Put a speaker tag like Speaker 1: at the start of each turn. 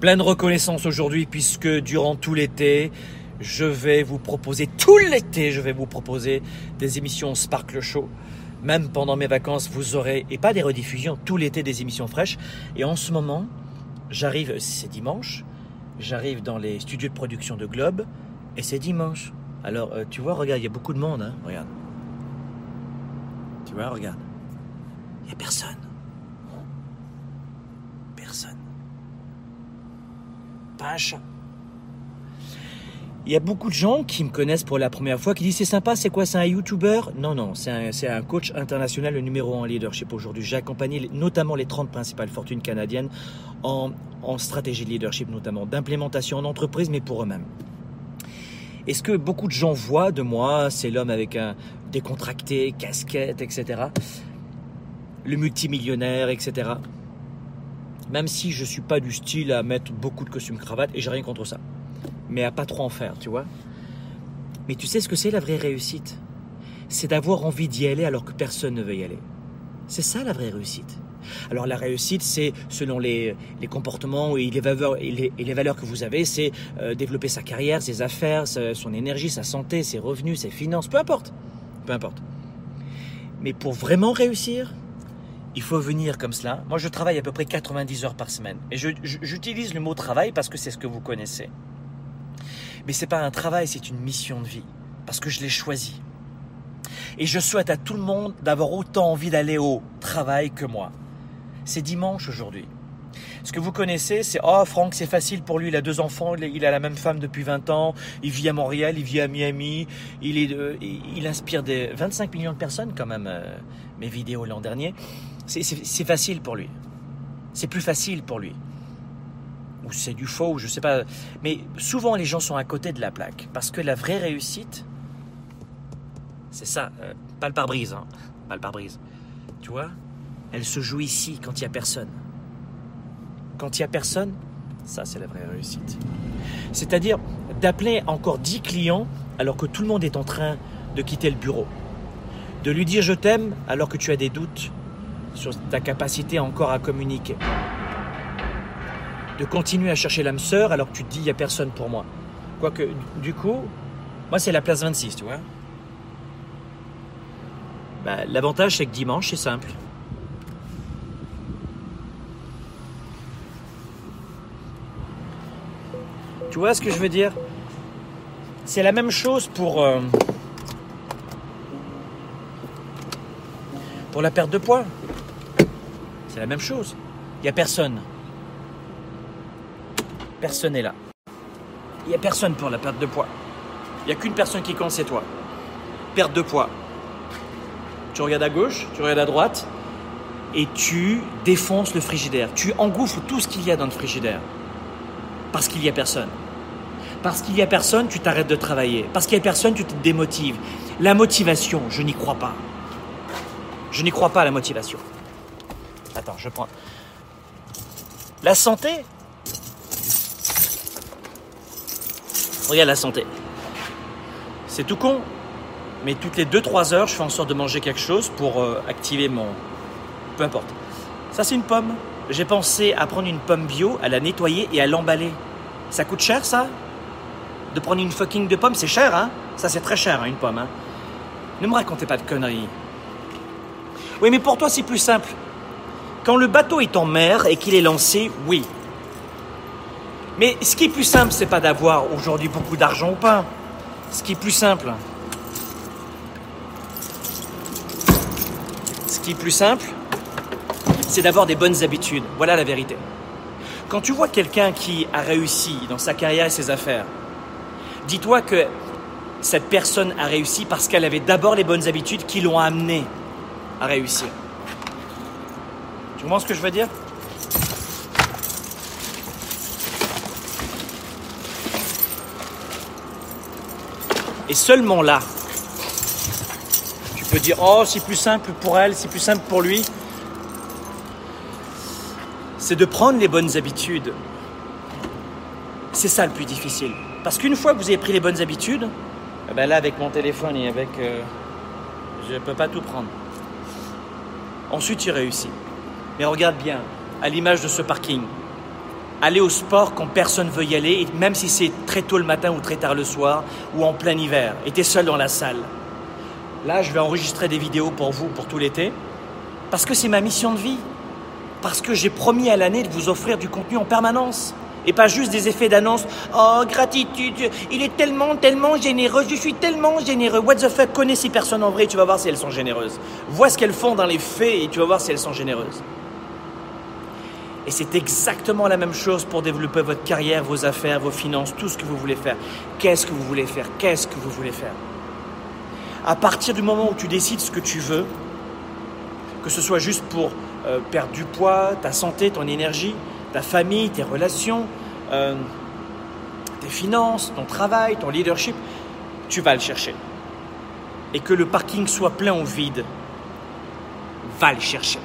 Speaker 1: Plein de reconnaissance aujourd'hui puisque durant tout l'été, je vais vous proposer, tout l'été, je vais vous proposer des émissions Sparkle Show. Même pendant mes vacances, vous aurez, et pas des rediffusions, tout l'été des émissions fraîches. Et en ce moment, j'arrive, c'est dimanche, j'arrive dans les studios de production de Globe, et c'est dimanche. Alors, euh, tu vois, regarde, il y a beaucoup de monde, hein, regarde. Tu vois, regarde. Il n'y a. Personne. Il y a beaucoup de gens qui me connaissent pour la première fois qui disent c'est sympa, c'est quoi, c'est un YouTuber? Non, non, c'est un, un, coach international, le numéro 1 en leadership aujourd'hui. J'ai accompagné notamment les 30 principales fortunes canadiennes en, en stratégie de leadership, notamment d'implémentation en entreprise, mais pour eux-mêmes. Et ce que beaucoup de gens voient de moi, c'est l'homme avec un décontracté, casquette, etc. Le multimillionnaire, etc. Même si je suis pas du style à mettre beaucoup de costumes cravate et j'ai rien contre ça. Mais à pas trop en faire, tu vois. Mais tu sais ce que c'est la vraie réussite? C'est d'avoir envie d'y aller alors que personne ne veut y aller. C'est ça la vraie réussite. Alors la réussite, c'est selon les, les, comportements et les valeurs, et les, valeurs que vous avez, c'est euh, développer sa carrière, ses affaires, son énergie, sa santé, ses revenus, ses finances, peu importe. Peu importe. Mais pour vraiment réussir, il faut venir comme cela. Moi, je travaille à peu près 90 heures par semaine. Et j'utilise le mot travail parce que c'est ce que vous connaissez. Mais ce n'est pas un travail, c'est une mission de vie. Parce que je l'ai choisi. Et je souhaite à tout le monde d'avoir autant envie d'aller au travail que moi. C'est dimanche aujourd'hui. Ce que vous connaissez, c'est Oh, Franck, c'est facile pour lui, il a deux enfants, il a la même femme depuis 20 ans, il vit à Montréal, il vit à Miami, il, est, il inspire des 25 millions de personnes, quand même, euh, mes vidéos l'an dernier. C'est facile pour lui. C'est plus facile pour lui. Ou c'est du faux, je sais pas. Mais souvent, les gens sont à côté de la plaque. Parce que la vraie réussite, c'est ça, euh, pas le pare-brise, hein, pas le pare-brise. Tu vois? Elle se joue ici quand il n'y a personne. Quand il n'y a personne, ça c'est la vraie réussite. C'est-à-dire d'appeler encore 10 clients alors que tout le monde est en train de quitter le bureau. De lui dire je t'aime alors que tu as des doutes sur ta capacité encore à communiquer. De continuer à chercher l'âme sœur alors que tu te dis il n'y a personne pour moi. Quoique, du coup, moi c'est la place 26, tu vois. Bah, L'avantage c'est que dimanche c'est simple. Tu vois ce que je veux dire? C'est la même chose pour, euh, pour la perte de poids. C'est la même chose. Il n'y a personne. Personne n'est là. Il n'y a personne pour la perte de poids. Il n'y a qu'une personne qui compte, c'est toi. Perte de poids. Tu regardes à gauche, tu regardes à droite, et tu défonces le frigidaire. Tu engouffres tout ce qu'il y a dans le frigidaire. Parce qu'il n'y a personne. Parce qu'il n'y a personne, tu t'arrêtes de travailler. Parce qu'il n'y a personne, tu te démotives. La motivation, je n'y crois pas. Je n'y crois pas à la motivation. Attends, je prends. La santé Regarde la santé. C'est tout con. Mais toutes les 2-3 heures, je fais en sorte de manger quelque chose pour euh, activer mon... Peu importe. Ça, c'est une pomme. J'ai pensé à prendre une pomme bio, à la nettoyer et à l'emballer. Ça coûte cher, ça? De prendre une fucking de pomme, c'est cher, hein? Ça, c'est très cher, hein, une pomme, hein Ne me racontez pas de conneries. Oui, mais pour toi, c'est plus simple. Quand le bateau est en mer et qu'il est lancé, oui. Mais ce qui est plus simple, c'est pas d'avoir aujourd'hui beaucoup d'argent ou pas. Ce qui est plus simple, ce qui est plus simple, c'est d'avoir des bonnes habitudes. Voilà la vérité. Quand tu vois quelqu'un qui a réussi dans sa carrière et ses affaires, dis-toi que cette personne a réussi parce qu'elle avait d'abord les bonnes habitudes qui l'ont amené à réussir. Tu comprends ce que je veux dire? Et seulement là, tu peux dire, oh, c'est plus simple pour elle, c'est plus simple pour lui. C'est de prendre les bonnes habitudes. C'est ça le plus difficile. Parce qu'une fois que vous avez pris les bonnes habitudes, eh ben là, avec mon téléphone et avec... Euh, je ne peux pas tout prendre. Ensuite, tu réussis. Mais regarde bien, à l'image de ce parking. aller au sport quand personne veut y aller, même si c'est très tôt le matin ou très tard le soir, ou en plein hiver, et tu es seul dans la salle. Là, je vais enregistrer des vidéos pour vous pour tout l'été, parce que c'est ma mission de vie, parce que j'ai promis à l'année de vous offrir du contenu en permanence. Et pas juste des effets d'annonce. Oh, gratitude, il est tellement, tellement généreux, je suis tellement généreux. What the fuck, connais ces personnes en vrai, tu vas voir si elles sont généreuses. Vois ce qu'elles font dans les faits et tu vas voir si elles sont généreuses. Et c'est exactement la même chose pour développer votre carrière, vos affaires, vos finances, tout ce que vous voulez faire. Qu'est-ce que vous voulez faire? Qu'est-ce que vous voulez faire? À partir du moment où tu décides ce que tu veux, que ce soit juste pour euh, perdre du poids, ta santé, ton énergie, ta famille, tes relations, euh, tes finances, ton travail, ton leadership, tu vas le chercher. Et que le parking soit plein ou vide, va le chercher.